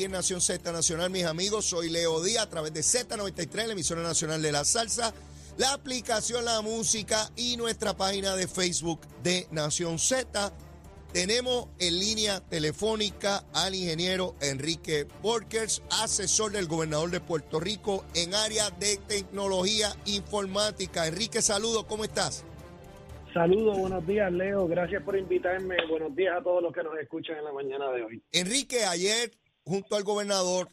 aquí en Nación Z Nacional, mis amigos. Soy Leo Díaz a través de Z93, la emisora nacional de la salsa, la aplicación La Música y nuestra página de Facebook de Nación Z. Tenemos en línea telefónica al ingeniero Enrique Borkers, asesor del gobernador de Puerto Rico en área de tecnología informática. Enrique, saludos, ¿cómo estás? Saludos, buenos días, Leo. Gracias por invitarme. Buenos días a todos los que nos escuchan en la mañana de hoy. Enrique, ayer, junto al gobernador,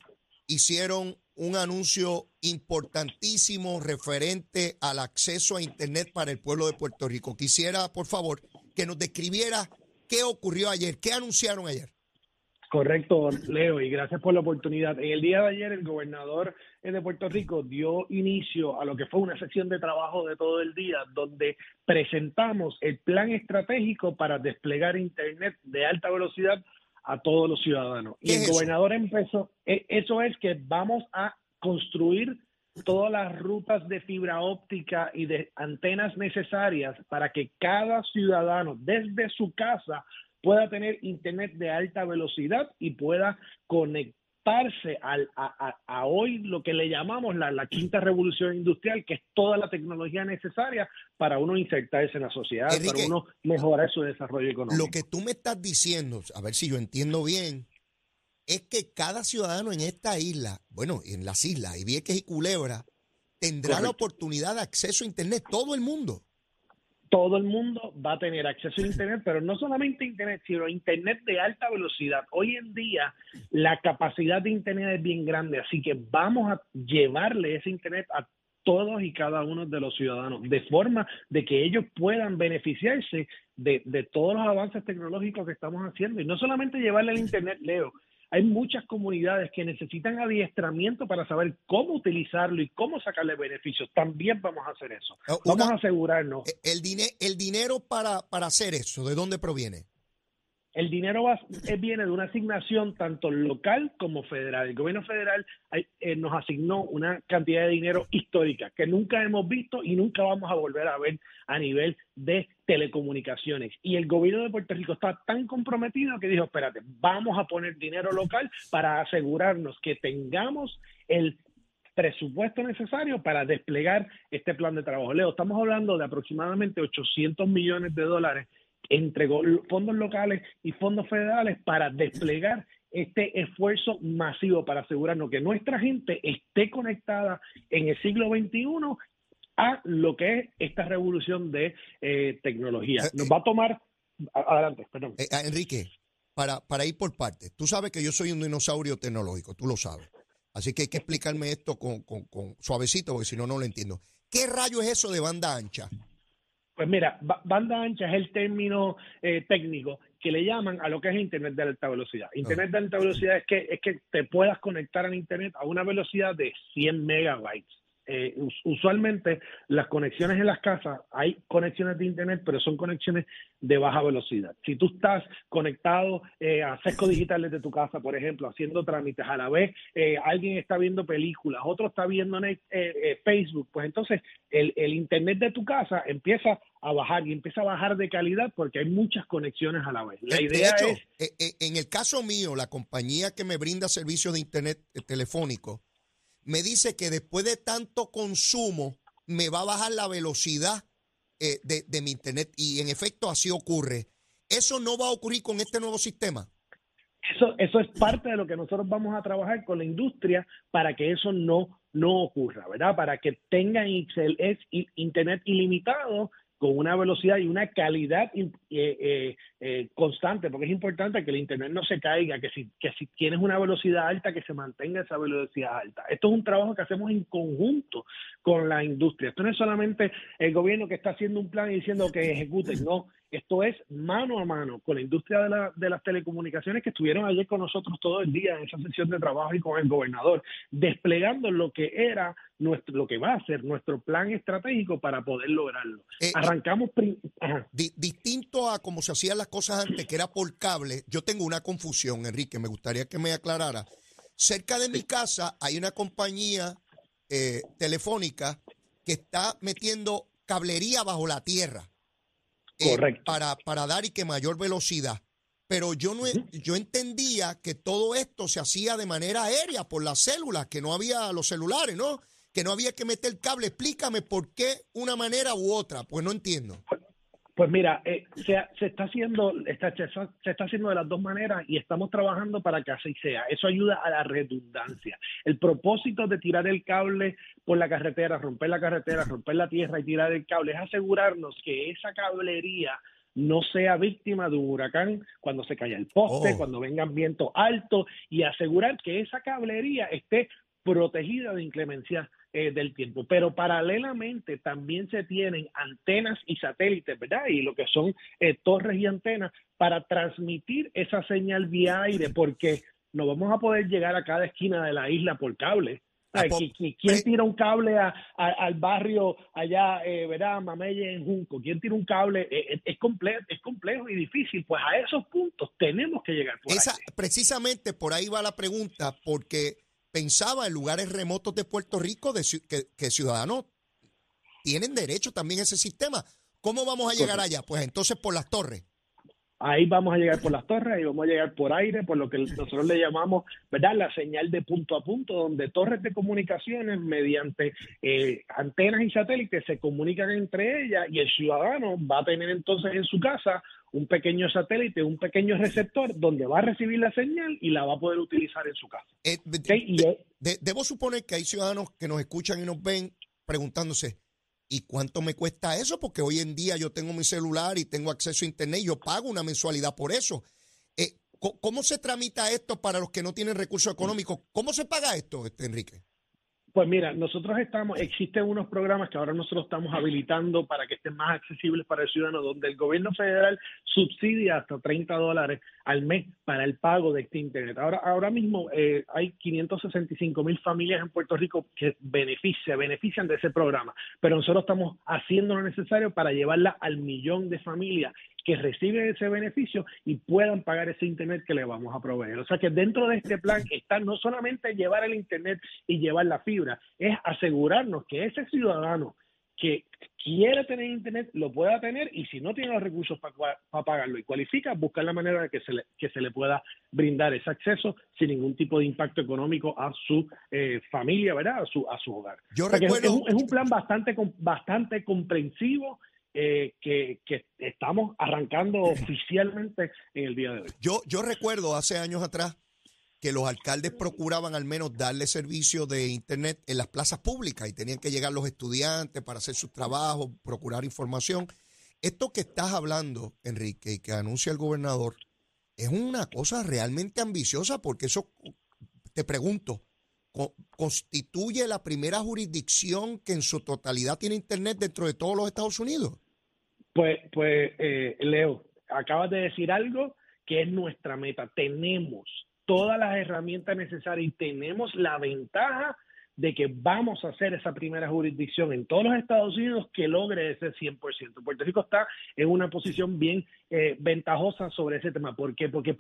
hicieron un anuncio importantísimo referente al acceso a Internet para el pueblo de Puerto Rico. Quisiera, por favor, que nos describiera qué ocurrió ayer, qué anunciaron ayer. Correcto, Leo, y gracias por la oportunidad. En el día de ayer, el gobernador de Puerto Rico dio inicio a lo que fue una sesión de trabajo de todo el día, donde presentamos el plan estratégico para desplegar Internet de alta velocidad a todos los ciudadanos. Y el gobernador empezó, e, eso es que vamos a construir todas las rutas de fibra óptica y de antenas necesarias para que cada ciudadano desde su casa pueda tener internet de alta velocidad y pueda al, a, hoy lo que le llamamos la, la, quinta revolución industrial, que es toda la tecnología necesaria para uno insertarse en la sociedad, para uno mejorar su desarrollo económico. Lo que tú me estás diciendo, a ver si yo entiendo bien, es que cada ciudadano en esta isla, bueno, en las islas, y Vieques y Culebra, tendrá la oportunidad de acceso a Internet, todo el mundo todo el mundo va a tener acceso a Internet, pero no solamente Internet, sino Internet de alta velocidad. Hoy en día la capacidad de Internet es bien grande, así que vamos a llevarle ese Internet a todos y cada uno de los ciudadanos, de forma de que ellos puedan beneficiarse de, de todos los avances tecnológicos que estamos haciendo. Y no solamente llevarle el Internet, Leo, hay muchas comunidades que necesitan adiestramiento para saber cómo utilizarlo y cómo sacarle beneficios. También vamos a hacer eso. Eh, vamos a asegurarnos. Eh, el, el dinero para, para hacer eso, ¿de dónde proviene? El dinero eh, viene de una asignación tanto local como federal. El gobierno federal nos asignó una cantidad de dinero histórica que nunca hemos visto y nunca vamos a volver a ver a nivel de telecomunicaciones. Y el gobierno de Puerto Rico está tan comprometido que dijo, espérate, vamos a poner dinero local para asegurarnos que tengamos el presupuesto necesario para desplegar este plan de trabajo. Leo, estamos hablando de aproximadamente 800 millones de dólares entre fondos locales y fondos federales para desplegar este esfuerzo masivo para asegurarnos que nuestra gente esté conectada en el siglo XXI a lo que es esta revolución de eh, tecnología. Eh, Nos va a tomar... Adelante, perdón. Eh, Enrique, para, para ir por partes, tú sabes que yo soy un dinosaurio tecnológico, tú lo sabes. Así que hay que explicarme esto con, con, con suavecito, porque si no, no lo entiendo. ¿Qué rayo es eso de banda ancha? Pues mira, banda ancha es el término técnico que le llaman a lo que es Internet de alta velocidad. Internet de alta velocidad es que, es que te puedas conectar al Internet a una velocidad de 100 megabytes. Eh, usualmente las conexiones en las casas, hay conexiones de internet, pero son conexiones de baja velocidad. Si tú estás conectado eh, a sesco digital desde tu casa, por ejemplo, haciendo trámites, a la vez eh, alguien está viendo películas, otro está viendo Facebook, pues entonces el, internet de tu casa empieza a bajar y empieza a bajar de calidad porque hay muchas conexiones a la vez. La idea es... en el caso mío, la compañía que me brinda servicios de internet telefónico, me dice que después de tanto consumo me va a bajar la velocidad eh, de, mi internet y en efecto así ocurre. ¿Eso no va a ocurrir con este nuevo sistema? Eso, eso es parte de lo que nosotros vamos a trabajar con la industria para que eso no, no ocurra, ¿verdad? Para que tengan internet ilimitado con una velocidad y una calidad eh, eh, eh, constante, porque es importante que el Internet no se caiga, que si, que si tienes una velocidad alta, que se mantenga esa velocidad alta. Esto es un trabajo que hacemos en conjunto con la industria. Esto no es solamente el gobierno que está haciendo un plan y diciendo que ejecuten, no, esto es mano a mano con la industria de, la, de las telecomunicaciones que estuvieron ayer con nosotros todo el día en esa sesión de trabajo y con el gobernador, desplegando lo que era nuestro, lo que va a ser nuestro plan estratégico para poder lograrlo. Eh, Arrancamos. distinto a como se hacían las cosas antes, que era por cable, yo tengo una confusión, Enrique, me gustaría que me aclarara. Cerca de mi casa hay una compañía eh, telefónica que está metiendo cablería bajo la tierra eh, para, para dar y que mayor velocidad. pero yo no yo entendía que todo esto se hacía de manera aérea por las células, que no había los celulares, ¿no? Que no había que meter cable. Explícame por qué una manera u otra, pues no entiendo. Pues mira, eh, se, se, está haciendo, está, se está haciendo de las dos maneras y estamos trabajando para que así sea. Eso ayuda a la redundancia. El propósito de tirar el cable por la carretera, romper la carretera, romper la tierra y tirar el cable es asegurarnos que esa cablería no sea víctima de un huracán cuando se caiga el poste, oh. cuando vengan vientos altos y asegurar que esa cablería esté protegida de inclemencia eh, del tiempo. Pero paralelamente también se tienen antenas y satélites, ¿verdad? Y lo que son eh, torres y antenas para transmitir esa señal vía aire, porque no vamos a poder llegar a cada esquina de la isla por cable. Ah, ¿Quién tira un cable al barrio allá, eh, ¿verdad? Mameye en Junco? ¿Quién tira un cable? es, complejo, es complejo y difícil. Pues a esos puntos tenemos que llegar. Por Esa, Precisamente por ahí va la pregunta, porque pensaba en lugares remotos de Puerto Rico de, que, ciudadanos tienen derecho también a ese sistema. ¿Cómo vamos a llegar allá? Pues entonces por las torres. Ahí vamos a llegar por las torres, ahí vamos a llegar por aire, por lo que nosotros le llamamos, ¿verdad? La señal de punto a punto, donde torres de comunicaciones mediante eh, antenas y satélites se comunican entre ellas y el ciudadano va a tener entonces en su casa un pequeño satélite, un pequeño receptor donde va a recibir la señal y la va a poder utilizar en su casa. Eh, debo suponer que hay ciudadanos que nos escuchan y nos ven preguntándose, ¿y cuánto me cuesta eso? Porque hoy en día yo tengo mi celular y tengo acceso a Internet y yo pago una mensualidad por eso. Eh, ¿Cómo se tramita esto para los que no tienen recursos económicos? ¿Cómo se paga esto, este, Enrique? Pues mira, nosotros estamos, existen unos programas que ahora nosotros estamos habilitando para que estén más accesibles para el ciudadano, donde el gobierno federal subsidia hasta 30 dólares al mes para el pago de este Internet. Ahora, ahora mismo eh, hay 565 mil familias en Puerto Rico que se benefician de ese programa, pero nosotros estamos haciendo lo necesario para llevarla al millón de familias que reciben ese beneficio y puedan pagar ese Internet que le vamos a proveer. O sea que dentro de este plan está no solamente llevar el Internet y llevar la fibra, es asegurarnos que ese ciudadano que quiere tener internet lo pueda tener y si no tiene los recursos para pagarlo y cualifica, buscar la manera de que se le, que se le pueda brindar ese acceso sin ningún tipo de impacto económico a su eh, familia, ¿verdad? A su, a su hogar. Yo recuerdo, es, un, plan bastante, bastante comprensivo eh, que, estamos arrancando oficialmente en el día de hoy. Yo, yo recuerdo hace años atrás que los alcaldes procuraban al menos darle servicio de Internet en las plazas públicas y tenían que llegar los estudiantes para hacer sus trabajos, procurar información. Esto que estás hablando, Enrique, y que anuncia el gobernador, es una cosa realmente ambiciosa porque eso, te pregunto, ¿constituye la primera jurisdicción que en su totalidad tiene Internet dentro de todos los Estados Unidos? Pues, pues eh, Leo, acabas de decir algo que es nuestra meta. Tenemos todas las herramientas necesarias y tenemos la ventaja de que vamos a hacer esa primera jurisdicción en todos los Estados Unidos que logre ese 100%. Puerto Rico está en una posición bien eh, ventajosa sobre ese tema. ¿Por qué? Porque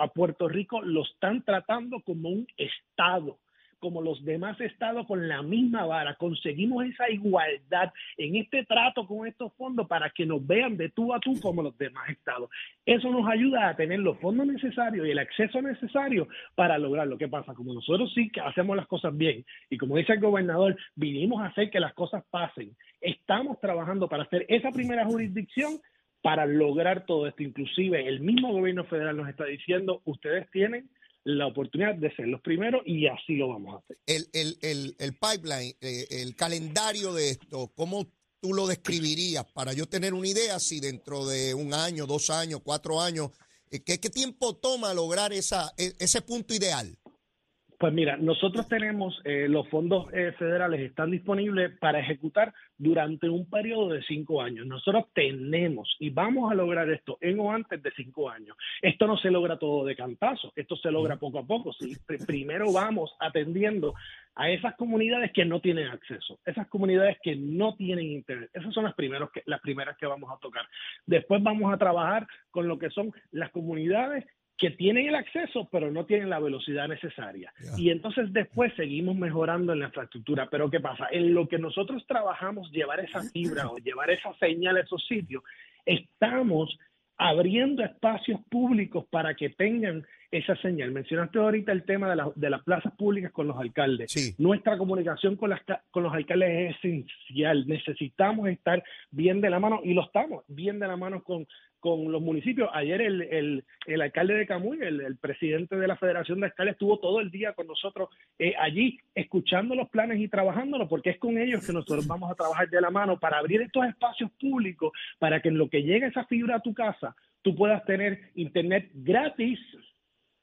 a Puerto Rico lo están tratando como un Estado como los demás estados con la misma vara. Conseguimos esa igualdad en este trato con estos fondos para que nos vean de tú a tú como los demás estados. Eso nos ayuda a tener los fondos necesarios y el acceso necesario para lograr lo que pasa. Como nosotros sí que hacemos las cosas bien y como dice el gobernador, vinimos a hacer que las cosas pasen. Estamos trabajando para hacer esa primera jurisdicción para lograr todo esto. Inclusive el mismo gobierno federal nos está diciendo, ustedes tienen la oportunidad de ser los primeros y así lo vamos a hacer. El, el, el, el pipeline, eh, el calendario de esto, ¿cómo tú lo describirías para yo tener una idea si dentro de un año, dos años, cuatro años, eh, ¿qué, qué tiempo toma lograr esa, e, ese punto ideal? Pues mira, nosotros tenemos, eh, los fondos eh, federales están disponibles para ejecutar durante un periodo de cinco años. Nosotros tenemos y vamos a lograr esto en o antes de cinco años. Esto no se logra todo de cantazo, esto se logra poco a poco. ¿sí? Primero vamos atendiendo a esas comunidades que no tienen acceso, esas comunidades que no tienen internet. Esas son las, primeros que, las primeras que vamos a tocar. Después vamos a trabajar con lo que son las comunidades que tienen el acceso, pero no tienen la velocidad necesaria. Y entonces después seguimos mejorando en la infraestructura. Pero ¿qué pasa? En lo que nosotros trabajamos, llevar esa fibra o llevar esa señal a esos sitios, estamos abriendo espacios públicos para que tengan esa señal. Mencionaste ahorita el tema de, de las plazas públicas con los alcaldes. Nuestra comunicación con, las, con los alcaldes es esencial. Necesitamos estar bien de la mano y lo estamos bien de la mano con, con los municipios. Ayer el, el, el alcalde de Camuy, el, presidente de la Federación de Alcaldes, estuvo todo el día con nosotros eh, allí escuchando los planes y trabajándolo, porque es con ellos que nosotros vamos a trabajar de la mano para abrir estos espacios públicos, para que en lo que llegue esa fibra a tu casa, tú puedas tener internet gratis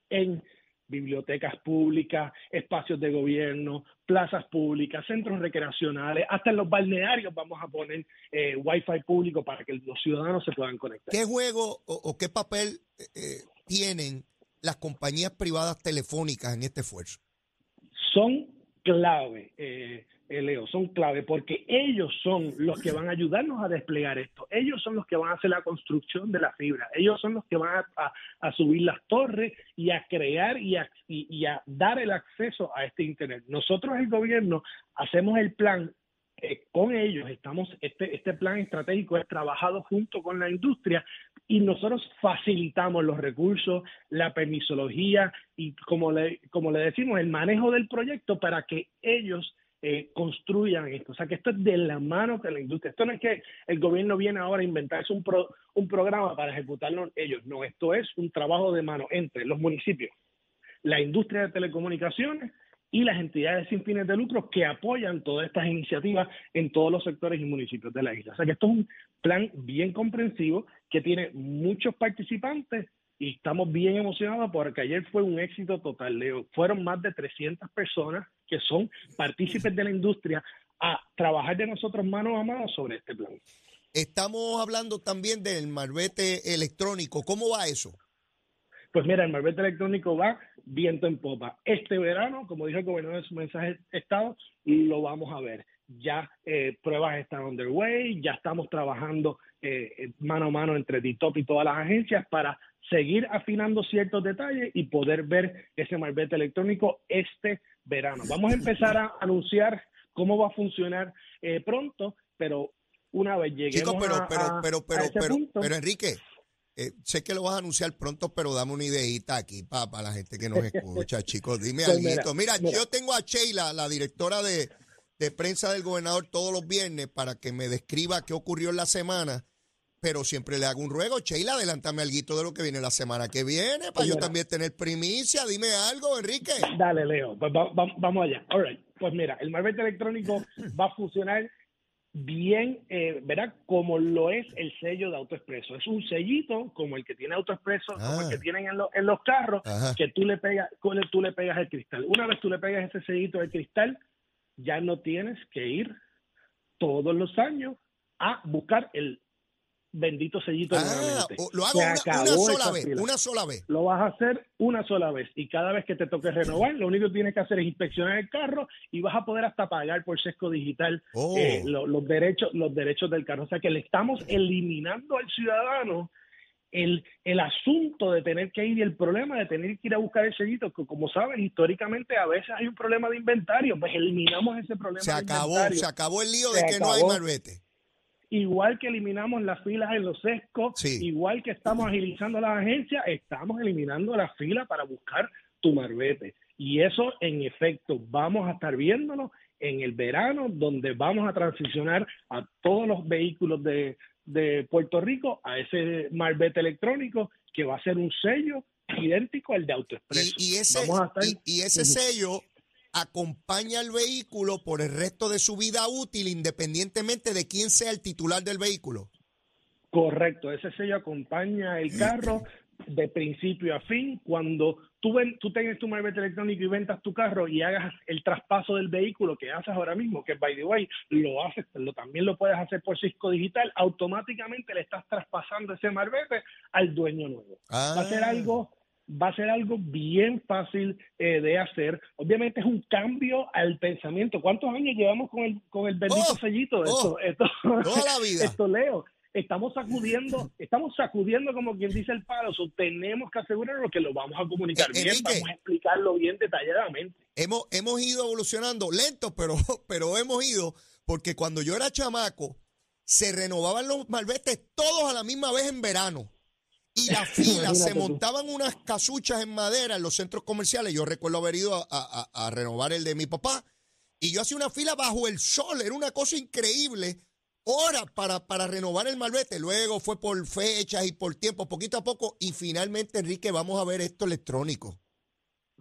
en bibliotecas públicas, espacios de gobierno, plazas públicas, centros recreacionales, hasta en los balnearios vamos a poner eh, wifi público para que los ciudadanos se puedan conectar. ¿Qué juego o, qué papel eh, eh, tienen las compañías privadas telefónicas en este esfuerzo? Son clave. Eh, Leo, son clave porque ellos son los que van a ayudarnos a desplegar esto. Ellos son los que van a hacer la construcción de la fibra. Ellos son los que van a, subir las torres y a crear y a, y a dar el acceso a este Internet. Nosotros, el gobierno, hacemos el plan eh, con ellos estamos, este, este plan estratégico es trabajado junto con la industria y nosotros facilitamos los recursos, la permisología y como le, como le decimos, el manejo del proyecto para que ellos eh, construyan esto. O sea, que esto es de la mano de la industria. Esto no es que el gobierno viene ahora a inventarse un, un programa para ejecutarlo ellos. No, esto es un trabajo de mano entre los municipios, la industria de telecomunicaciones y las entidades sin fines de lucro que apoyan todas estas iniciativas en todos los sectores y municipios de la isla. O sea que esto es un plan bien comprensivo que tiene muchos participantes y estamos bien emocionados porque ayer fue un éxito total. Fueron más de 300 personas que son partícipes de la industria a trabajar de nosotros mano a mano sobre este plan. Estamos hablando también del marbete electrónico. ¿Cómo va eso? Pues mira, el marbete electrónico va viento en popa. Este verano, como dijo el gobernador en su mensaje de Estado, lo vamos a ver. Ya eh, pruebas están underway, ya estamos trabajando eh, mano a mano entre DITOP y todas las agencias para seguir afinando ciertos detalles y poder ver ese marbete electrónico este verano. Vamos a empezar a anunciar cómo va a funcionar eh, pronto, pero una vez lleguemos pero, a, pero, pero, pero, pero, pero, Enrique, eh, sé que lo vas a anunciar pronto, pero dame una ideita aquí para la gente que nos escucha, chicos. Dime pues algo. Mira, yo tengo a Sheila, la directora de, de prensa del gobernador, todos los viernes para que me describa qué ocurrió en la semana pero siempre le hago un ruego. Sheila, adelántame algo de lo que viene la semana que viene, para yo también tener primicia. Dime algo, Enrique. Dale, Leo, pues vamos allá. All right. Pues mira, el marbete electrónico va a funcionar bien, eh, ¿verdad? Como lo es el sello de AutoExpreso. Es un sellito como el que tiene AutoExpreso, como el que ah. tienen en, en los carros, que tú le, pegas, tú le pegas el cristal. Una vez tú le pegas ese sellito de cristal, ya no tienes que ir todos los años a buscar el bendito sellito ah, Lo hago una, sola vez, una sola vez. Lo vas a hacer una sola vez y cada vez que te toque renovar, lo único que tienes que hacer es inspeccionar el carro y vas a poder hasta pagar por sesco digital oh. eh, los derechos los derechos del carro. O sea que le estamos eliminando al ciudadano el, el asunto de tener que ir y el problema de tener que ir a buscar el sellito, que como sabes, históricamente a veces hay un problema de inventario, pues eliminamos ese problema. Se acabó, se acabó el lío de que no hay malvete igual que eliminamos las filas en los sescos, igual que estamos agilizando las agencias, estamos eliminando las filas para buscar tu marbete. Y eso, en efecto, vamos a estar viéndolo en el verano, donde vamos a transicionar a todos los vehículos de, Puerto Rico a ese marbete electrónico que va a ser un sello idéntico al de. Y, ese, y ese sello acompaña al vehículo por el resto de su vida útil, independientemente de quién sea el titular del vehículo. Correcto, ese sello acompaña el carro de principio a fin. Cuando tú, ven, tú tengas tu malvete electrónico y ventas tu carro y hagas el traspaso del vehículo que haces ahora mismo, que by the way, lo haces, lo, también lo puedes hacer por Cisco Digital, automáticamente le estás traspasando ese malvete al dueño nuevo. Va a ser ah. algo va a ser algo bien fácil eh, de hacer. Obviamente es un cambio al pensamiento. ¿Cuántos años llevamos con el, con el bendito oh, sellito? Oh, esto, toda la vida. Esto leo. Estamos sacudiendo, estamos sacudiendo como quien dice el palo. tenemos que asegurarnos que lo vamos a comunicar eh, bien, vamos a explicarlo bien detalladamente. Hemos, hemos ido evolucionando lento, pero, pero hemos ido, porque cuando yo era chamaco, se renovaban los malbetes todos a la misma vez en verano. Y las filas se montaban unas casuchas en madera en los centros comerciales. Yo recuerdo haber ido a, a renovar el de mi papá. Y yo hacía una fila bajo el sol. Era una cosa increíble horas para, para renovar el malvete. Luego fue por fechas y por tiempo, poquito a poco. Y finalmente, Enrique, vamos a ver esto electrónico.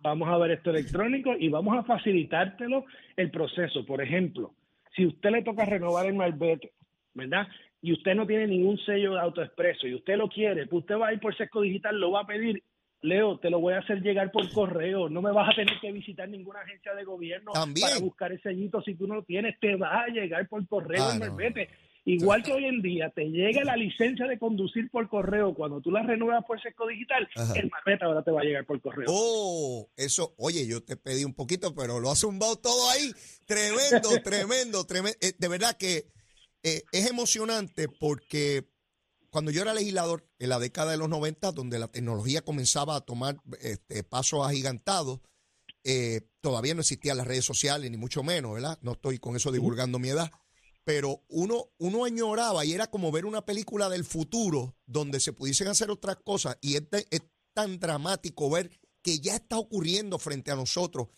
Vamos a ver esto electrónico y vamos a facilitártelo el proceso. Por ejemplo, si usted le toca renovar el malvete, ¿verdad? Y usted no tiene ningún sello de autoexpreso y usted lo quiere, pues usted va a ir por sesco digital, lo va a pedir Leo, te lo voy a hacer llegar por correo. No me vas a tener que visitar ninguna agencia de gobierno para buscar ese sellito si tú no lo tienes. Te va a llegar por correo ah, Igual que hoy en día te llega la licencia de conducir por correo cuando tú la renuevas por seco digital, el marbete ahora te va a llegar por correo. Oh, eso, oye, yo te pedí un poquito, pero lo ha zumbado todo ahí. Tremendo, tremendo, tremendo. Eh, de verdad que eh, es emocionante porque cuando yo era legislador en la década de los 90, donde la tecnología comenzaba a tomar este, pasos agigantados, eh, todavía no existían las redes sociales, ni mucho menos, ¿verdad? No estoy con eso divulgando mi edad, pero uno, uno añoraba y era como ver una película del futuro donde se pudiesen hacer otras cosas y es, es tan dramático ver que ya está ocurriendo frente a nosotros.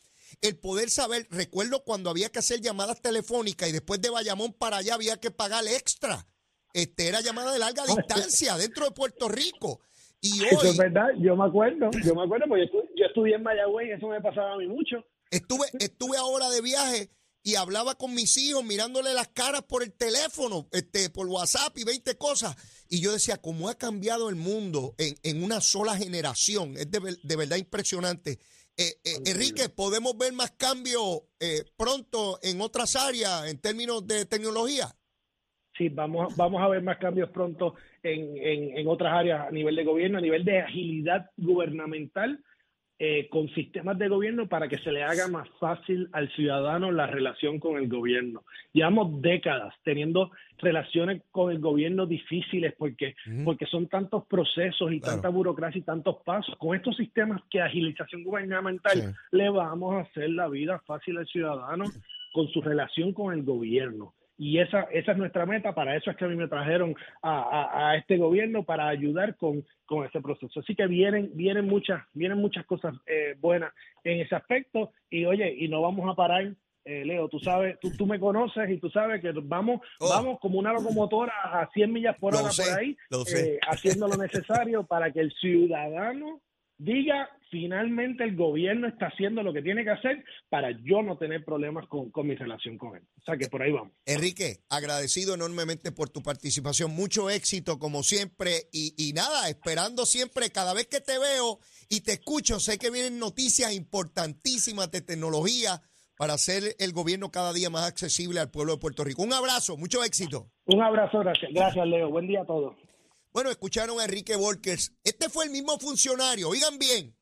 El poder saber, recuerdo cuando había que hacer llamadas telefónicas y después de Bayamón para allá había que pagar extra este, era llamada de larga distancia dentro de Puerto Rico. Y hoy, eso es verdad, yo me acuerdo, yo me acuerdo porque yo estudié en Mayagüez y eso me pasaba a mí mucho. Estuve, estuve ahora de viaje y hablaba con mis hijos mirándole las caras por el teléfono, este, por WhatsApp y 20 cosas. Y yo decía, ¿cómo ha cambiado el mundo en, una sola generación? Es de, verdad impresionante. Eh, eh, Enrique, ¿podemos ver más cambios eh, pronto en otras áreas en términos de tecnología? sí, vamos, vamos a ver más cambios pronto en, en, otras áreas a nivel de gobierno, a nivel de agilidad gubernamental, eh, con sistemas de gobierno para que se le haga más fácil al ciudadano la relación con el gobierno. Llevamos décadas teniendo relaciones con el gobierno difíciles porque, porque son tantos procesos y tanta burocracia y tantos pasos. Con estos sistemas que agilización gubernamental le vamos a hacer la vida fácil al ciudadano con su relación con el gobierno y esa, esa es nuestra meta, para eso es que a mí me trajeron a, a, este gobierno, para ayudar con, con, ese proceso. Así que vienen, vienen muchas, vienen muchas cosas eh, buenas en ese aspecto, y oye, y no vamos a parar. Eh, Leo, tú sabes, tú, tú me conoces y tú sabes que vamos, oh. vamos como una locomotora a 100 millas por hora por ahí, eh, haciendo lo necesario para que el ciudadano diga finalmente el gobierno está haciendo lo que tiene que hacer para yo no tener problemas con, mi relación con él. O sea que por ahí vamos. Enrique, agradecido enormemente por tu participación. Mucho éxito como siempre y, y nada, esperando siempre cada vez que te veo y te escucho, sé que vienen noticias importantísimas de tecnología para hacer el gobierno cada día más accesible al pueblo de Puerto Rico. Un abrazo, mucho éxito. Un abrazo, gracias. Gracias, Leo. Buen día a todos. Bueno, escucharon a Enrique Volkers. Este fue el mismo funcionario. Oigan bien,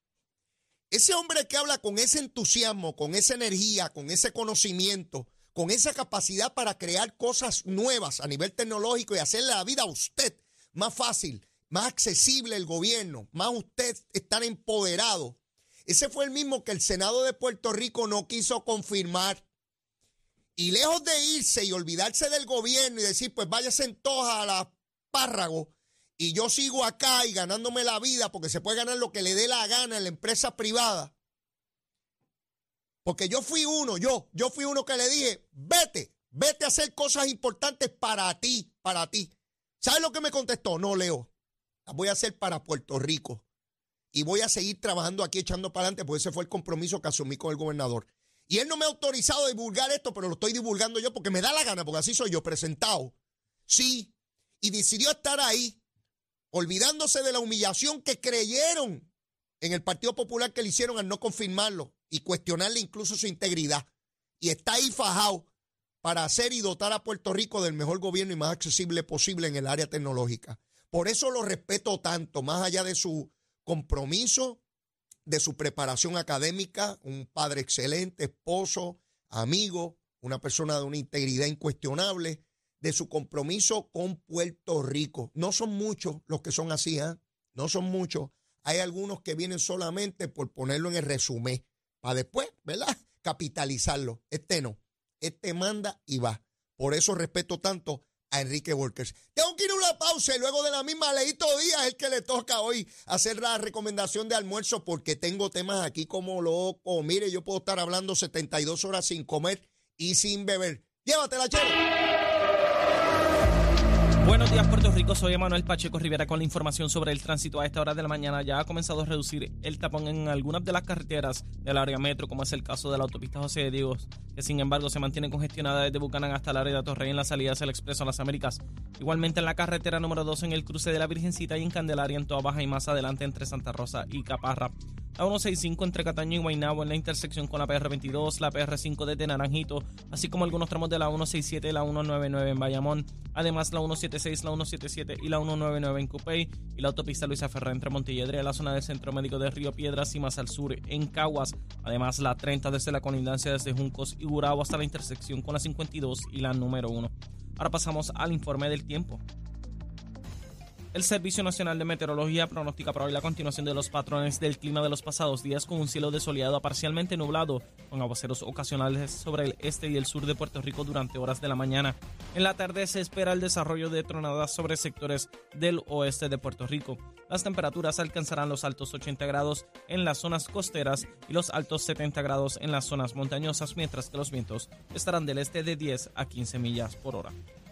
ese hombre que habla con ese entusiasmo, con esa energía, con ese conocimiento, con esa capacidad para crear cosas nuevas a nivel tecnológico y hacerle la vida a usted más fácil, más accesible el gobierno, más usted estar empoderado. Ese fue el mismo que el Senado de Puerto Rico no quiso confirmar. Y lejos de irse y olvidarse del gobierno y decir, pues váyase en toja a la párrago, y yo sigo acá y ganándome la vida porque se puede ganar lo que le dé la gana en la empresa privada. Porque yo fui uno, yo, yo fui uno que le dije, vete, vete a hacer cosas importantes para ti, para ti. ¿Sabes lo que me contestó? No, Leo, las voy a hacer para Puerto Rico. Y voy a seguir trabajando aquí echando para adelante, porque ese fue el compromiso que asumí con el gobernador. Y él no me ha autorizado a divulgar esto, pero lo estoy divulgando yo porque me da la gana, porque así soy yo, presentado. Sí, y decidió estar ahí olvidándose de la humillación que creyeron en el Partido Popular que le hicieron al no confirmarlo y cuestionarle incluso su integridad. Y está ahí fajado para hacer y dotar a Puerto Rico del mejor gobierno y más accesible posible en el área tecnológica. Por eso lo respeto tanto, más allá de su compromiso, de su preparación académica, un padre excelente, esposo, amigo, una persona de una integridad incuestionable de su compromiso con Puerto Rico. No son muchos los que son así, ¿eh? no son muchos. Hay algunos que vienen solamente por ponerlo en el resumen, para después, ¿verdad? Capitalizarlo. Este no, este manda y va. Por eso respeto tanto a Enrique Workers. Tengo que ir a una pausa y luego de la misma Leito Díaz el que le toca hoy hacer la recomendación de almuerzo porque tengo temas aquí como loco. Mire, yo puedo estar hablando 72 horas sin comer y sin beber. Llévatela, chero. Buenos días, Puerto Rico. Soy Emanuel Pacheco Rivera con la información sobre el tránsito. A esta hora de la mañana ya ha comenzado a reducir el tapón en algunas de las carreteras del área metro, como es el caso de la autopista José de Dios, que sin embargo se mantiene congestionada desde Bucanán hasta el área de Torrey en la salida hacia el Expreso a las Américas. Igualmente en la carretera número 2 en el cruce de la Virgencita y en Candelaria en Toa Baja y más adelante entre Santa Rosa y Caparra. La 165 entre Cataño y Guaynabo en la intersección con la PR22, la PR5 desde Naranjito, así como algunos tramos de la 167 y la 199 en Bayamón. Además, la 176, la 177 y la 199 en Cupey y la autopista Luisa Ferrer entre Montelledre, la zona del Centro Médico de Río Piedras y más al sur en Caguas. Además, la 30 desde la colindancia desde Juncos y Gurabo hasta la intersección con la 52 y la número 1. Ahora pasamos al informe del tiempo. El Servicio Nacional de Meteorología pronostica para hoy la continuación de los patrones del clima de los pasados días con un cielo desoleado a parcialmente nublado, con aguaceros ocasionales sobre el este y el sur de Puerto Rico durante horas de la mañana. En la tarde se espera el desarrollo de tronadas sobre sectores del oeste de Puerto Rico. Las temperaturas alcanzarán los altos 80 grados en las zonas costeras y los altos 70 grados en las zonas montañosas, mientras que los vientos estarán del este de 10 a 15 millas por hora.